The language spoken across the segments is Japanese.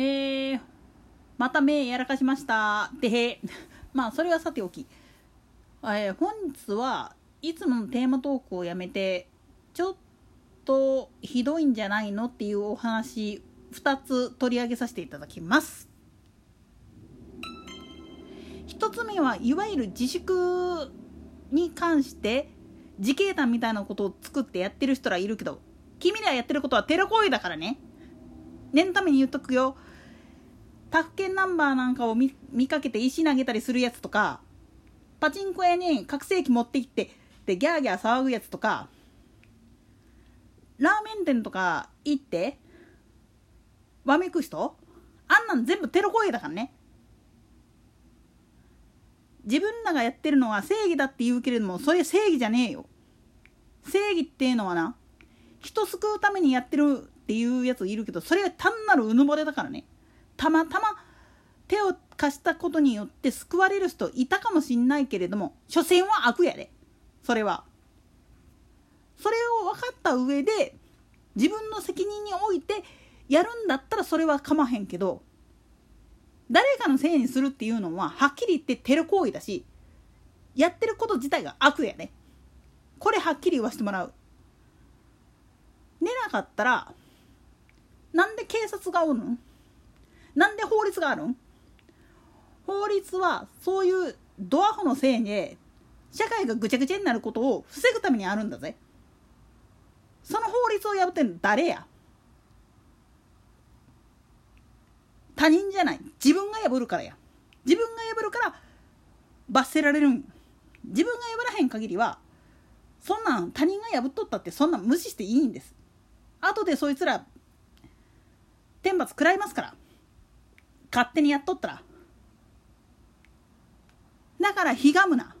えー、また目やらかしました。てまあそれはさておき、えー、本日はいつものテーマトークをやめてちょっとひどいんじゃないのっていうお話2つ取り上げさせていただきます。1つ目はいわゆる自粛に関して自警団みたいなことを作ってやってる人らいるけど君らやってることはテロ行為だからね。念のために言っとくよ。他府県ナンバーなんかを見かけて石投げたりするやつとかパチンコ屋に拡声器持ってきてでギャーギャー騒ぐやつとかラーメン店とか行ってわめく人あんなん全部テロ行為だからね。自分らがやってるのは正義だって言うけれどもそれ正義じゃねえよ。正義っていうのはな人救うためにやってるっていうやついるけどそれは単なるうぬぼれだからね。たまたま手を貸したことによって救われる人いたかもしんないけれども所詮は悪やで。それは。それを分かった上で自分の責任においてやるんだったらそれはかまへんけど誰かのせいにするっていうのははっきり言ってテロ行為だしやってること自体が悪やねこれはっきり言わせてもらう。寝なかったらなんで警察がおるんなんで法律があるん？法律はそういうドアホのせいで社会がぐちゃぐちゃになることを防ぐためにあるんだぜ。その法律を破ってんの誰や？他人じゃない。自分が破るからや。自分が破るから罰せられるん。自分が破らへん限りはそんなん他人が破っとったってそんなん無視していいんです。後でそいつら天罰食らいますから。勝手にやっとったら。だからひがむな。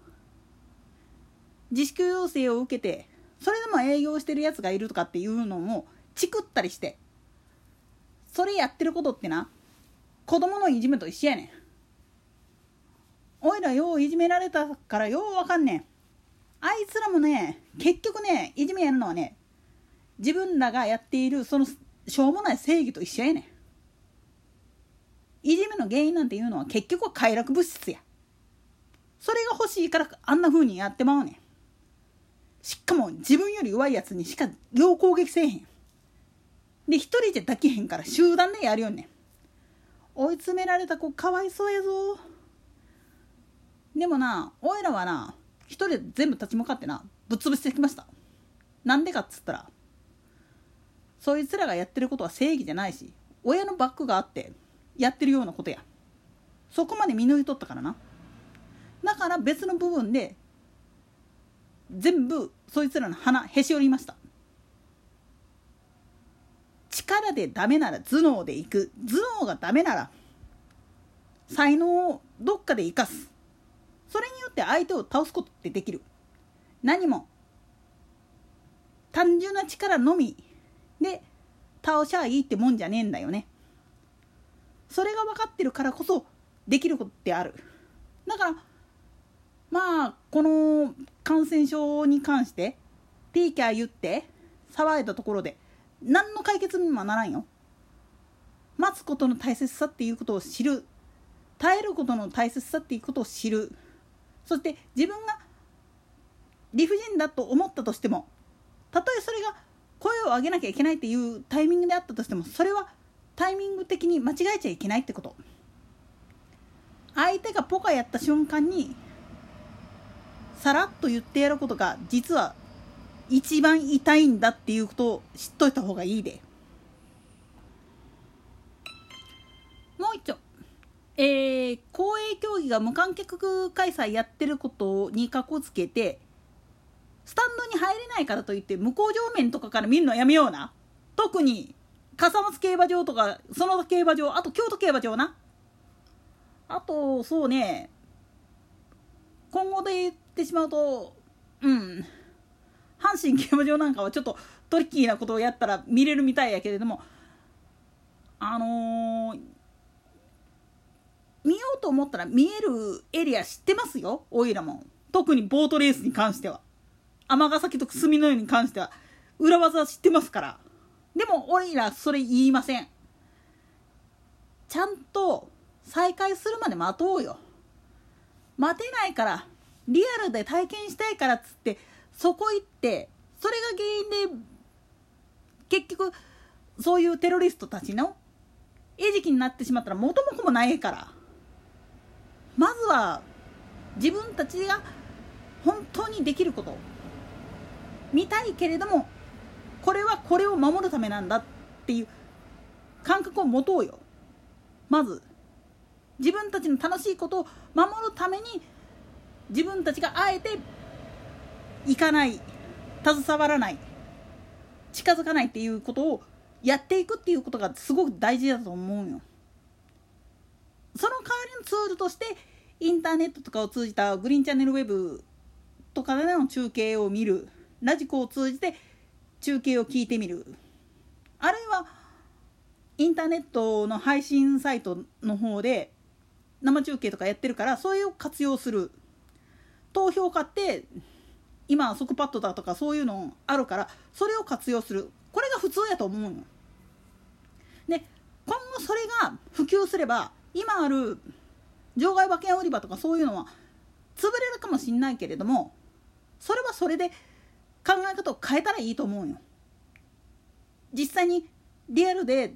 自粛要請を受けてそれでも営業してるやつがいるとかっていうのもチクったりして。それやってることってな子供のいじめと一緒やねん。おいらよういじめられたからようわかんねん。あいつらもね結局ねいじめやるのはね自分らがやっているそのしょうもない正義と一緒やねん。いじめの原因なんていうのは結局は快楽物質や。それが欲しいからあんな風にやってまうねん。しかも自分より弱いやつにしかよう攻撃せえへん。で一人じゃ抱きへんから集団でやるよねん。追い詰められた子かわいそうやぞ。でもなおいらはな一人で全部立ち向かってなぶっ潰してきました。なんでかっつったらそいつらがやってることは正義じゃないし親のバックがあってやってるようなことや。そこまで見抜いとったからな。だから別の部分で全部そいつらの鼻へし折りました。力でダメなら頭脳でいく。頭脳がダメなら才能をどっかで生かす。それによって相手を倒すことってできる。何も単純な力のみで倒しゃいいってもんじゃねえんだよね。それが分かってるからこそできることってある。だからまあこの感染症に関してピーキャー言って騒いだところで何の解決にもならんよ。待つことの大切さっていうことを知る。耐えることの大切さっていうことを知る。そして自分が理不尽だと思ったとしてもたとえそれが声を上げなきゃいけないっていうタイミングであったとしてもそれはタイミング的に間違えちゃいけないってこと。相手がポカやった瞬間にさらっと言ってやることが実は一番痛いんだっていうことを知っといた方がいいで。もう一丁。えー、公営競技が無観客開催やってることにかこつけてスタンドに入れないからといって向こう上面とかから見るのやめような。特に笠松競馬場とかその競馬場あと京都競馬場な。あとそうね。今後で言ってしまうとうん。阪神競馬場なんかはちょっとトリッキーなことをやったら見れるみたいやけれどもあのー、見ようと思ったら見えるエリア知ってますよ？おいらも。特にボートレースに関しては。尼崎と隅の湯に関しては。裏技知ってますから。でもおいらそれ言いません。ちゃんと再開するまで待とうよ。待てないからリアルで体験したいからっつってそこ行ってそれが原因で結局そういうテロリストたちの餌食になってしまったら元も子もないから。まずは自分たちが本当にできること。見たいけれどもこれはこれを守るためなんだっていう感覚を持とうよ。まず。自分たちの楽しいことを守るために自分たちがあえて行かない。携わらない。近づかないっていうことをやっていくっていうことがすごく大事だと思うよ。その代わりのツールとしてインターネットとかを通じたグリーンチャンネルウェブとかでの中継を見る。ラジコを通じて中継を聞いてみる。あるいはインターネットの配信サイトの方で生中継とかやってるからそれを活用する。投票買って今即パッドだとかそういうのあるからそれを活用する。これが普通やと思うの。で今後それが普及すれば今ある場外馬券売り場とかそういうのは潰れるかもしんないけれどもそれはそれで考え方を変えたらいいと思うよ。実際にリアルで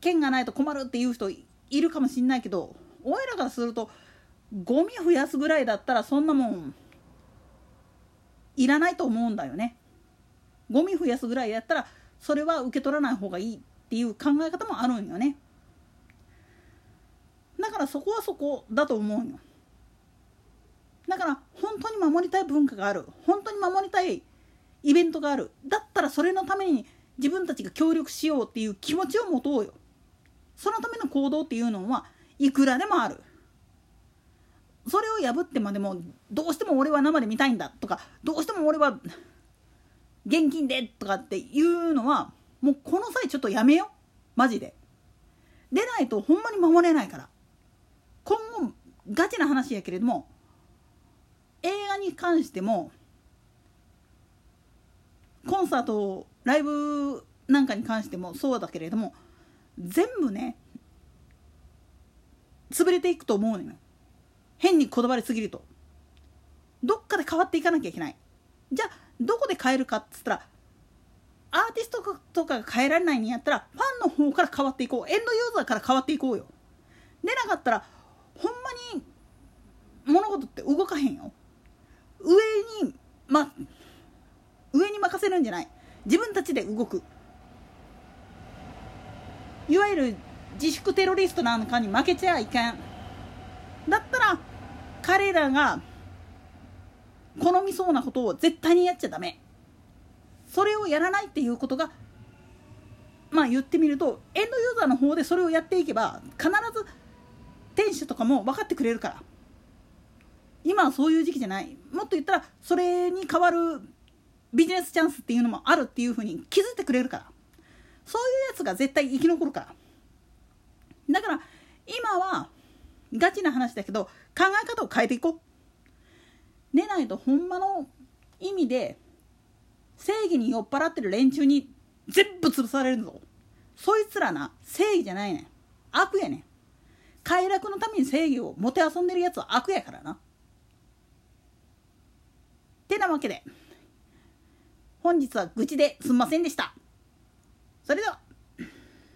券がないと困るっていう人いるかもしんないけどおいらからするとゴミ増やすぐらいだったらそんなもんいらないと思うんだよね。ゴミ増やすぐらいやったらそれは受け取らない方がいいっていう考え方もあるんよね。だからそこはそこだと思うよ。だから本当に守りたい文化がある本当に守りたいイベントがあるだったらそれのために自分たちが協力しようっていう気持ちを持とうよ。そのための行動っていうのはいくらでもある。それを破ってまでもどうしても俺は生で見たいんだとかどうしても俺は現金でとかっていうのはもうこの際ちょっとやめよマジで出ないとほんまに守れないから今後ガチな話やけれども映画に関してもコンサートライブなんかに関してもそうだけれども全部ね潰れていくと思うのよ。変にこだわりすぎると。どっかで変わっていかなきゃいけない。じゃあどこで変えるかっつったらアーティストとかが変えられないんやったらファンの方から変わっていこう。エンドユーザーから変わっていこうよ。でなかったらほんまに物事って動かへんよ。上にま上に任せるんじゃない。自分たちで動く。いわゆる自粛テロリストなんかに負けちゃいけん。だったら彼らが好みそうなことを絶対にやっちゃダメ。それをやらないっていうことがまあ言ってみるとエンドユーザーの方でそれをやっていけば必ず店主とかも分かってくれるから。今はそういう時期じゃない。もっと言ったらそれに代わるビジネスチャンスっていうのもあるっていうふうに気づいてくれるから。そういうやつが絶対生き残るから。だから今はガチな話だけど考え方を変えていこう。寝ないとほんまの意味で正義に酔っ払ってる連中に全部潰されるぞ。そいつらな正義じゃないねん。悪やねん。快楽のために正義をもてあそんでるやつは悪やからな。てなわけで。本日は愚痴ですんませんでした。それでは。